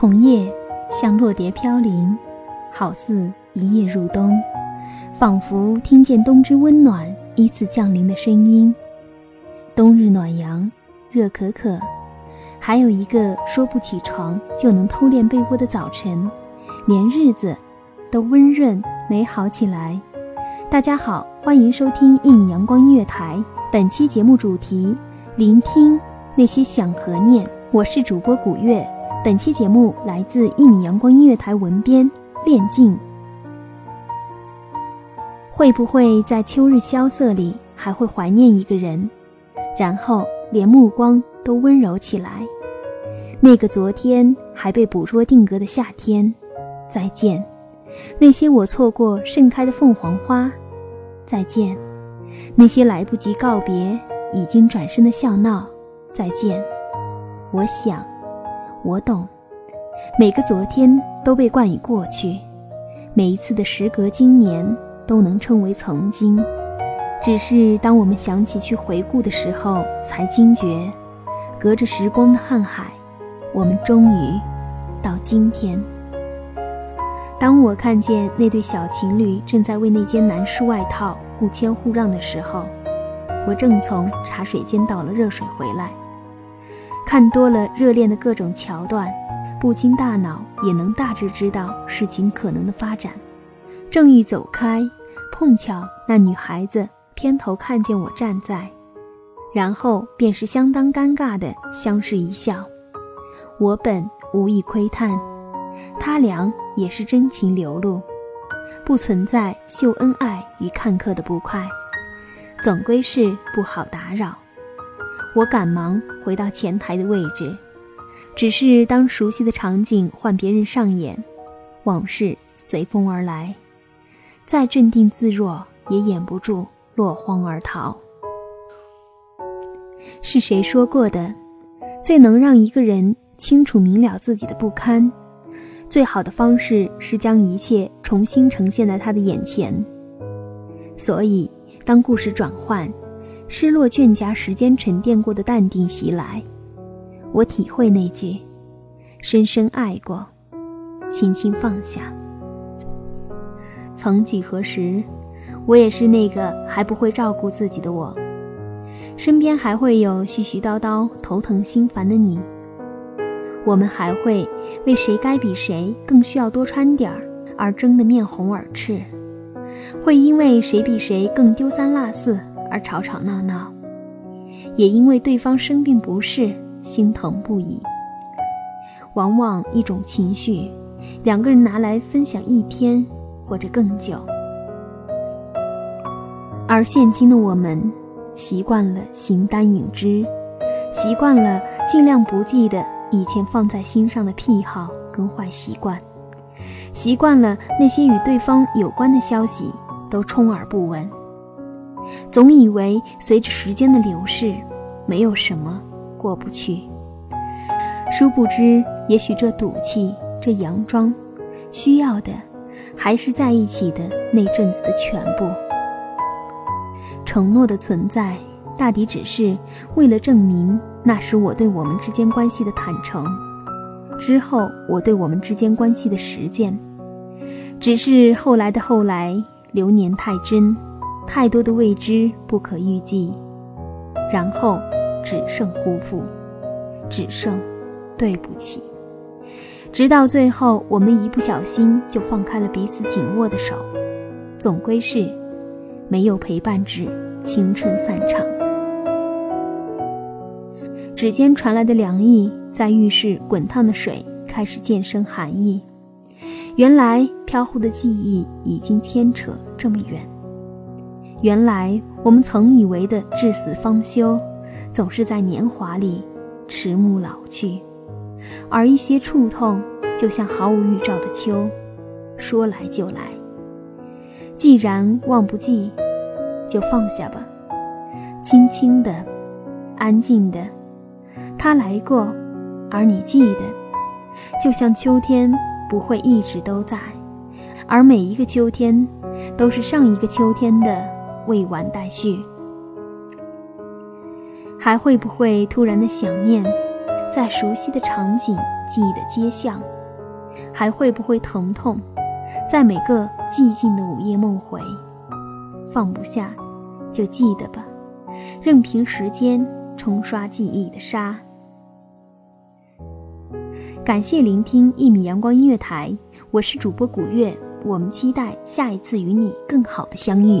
桐叶像落蝶飘零，好似一夜入冬，仿佛听见冬之温暖依次降临的声音。冬日暖阳，热可可，还有一个说不起床就能偷恋被窝的早晨，连日子都温润美好起来。大家好，欢迎收听一米阳光音乐台，本期节目主题：聆听那些想和念。我是主播古月。本期节目来自一米阳光音乐台文编练静。会不会在秋日萧瑟里还会怀念一个人，然后连目光都温柔起来？那个昨天还被捕捉定格的夏天，再见；那些我错过盛开的凤凰花，再见；那些来不及告别已经转身的笑闹，再见。我想。我懂，每个昨天都被冠以过去，每一次的时隔今年都能称为曾经。只是当我们想起去回顾的时候，才惊觉，隔着时光的瀚海，我们终于到今天。当我看见那对小情侣正在为那件男士外套互谦互让的时候，我正从茶水间倒了热水回来。看多了热恋的各种桥段，不经大脑也能大致知道事情可能的发展。正欲走开，碰巧那女孩子偏头看见我站在，然后便是相当尴尬的相视一笑。我本无意窥探，他俩也是真情流露，不存在秀恩爱与看客的不快，总归是不好打扰。我赶忙回到前台的位置，只是当熟悉的场景换别人上演，往事随风而来，再镇定自若也掩不住落荒而逃。是谁说过的？最能让一个人清楚明了自己的不堪，最好的方式是将一切重新呈现在他的眼前。所以，当故事转换。失落倦夹，时间沉淀过的淡定袭来，我体会那句“深深爱过，轻轻放下”。曾几何时，我也是那个还不会照顾自己的我，身边还会有絮絮叨叨、头疼心烦的你。我们还会为谁该比谁更需要多穿点儿而争得面红耳赤，会因为谁比谁更丢三落四。而吵吵闹闹，也因为对方生病不适，心疼不已。往往一种情绪，两个人拿来分享一天或者更久。而现今的我们，习惯了形单影只，习惯了尽量不记得以前放在心上的癖好跟坏习惯，习惯了那些与对方有关的消息都充耳不闻。总以为随着时间的流逝，没有什么过不去。殊不知，也许这赌气、这佯装，需要的还是在一起的那阵子的全部。承诺的存在，大抵只是为了证明那时我对我们之间关系的坦诚，之后我对我们之间关系的实践。只是后来的后来，流年太真，太多的未知不可预计，然后只剩辜负，只剩对不起。直到最后，我们一不小心就放开了彼此紧握的手，总归是没有陪伴至青春散场。指尖传来的凉意，在浴室滚烫的水开始渐生寒意。原来飘忽的记忆已经牵扯这么远。原来我们曾以为的至死方休，总是在年华里迟暮老去。而一些触痛，就像毫无预兆的秋，说来就来。既然忘不记，就放下吧，轻轻的，安静的。他来过，而你记得，就像秋天不会一直都在，而每一个秋天，都是上一个秋天的未完待续。还会不会突然的想念？在熟悉的场景、记忆的街巷，还会不会疼痛？在每个寂静的午夜梦回，放不下，就记得吧，任凭时间冲刷记忆的沙。感谢聆听一米阳光音乐台，我是主播古月，我们期待下一次与你更好的相遇。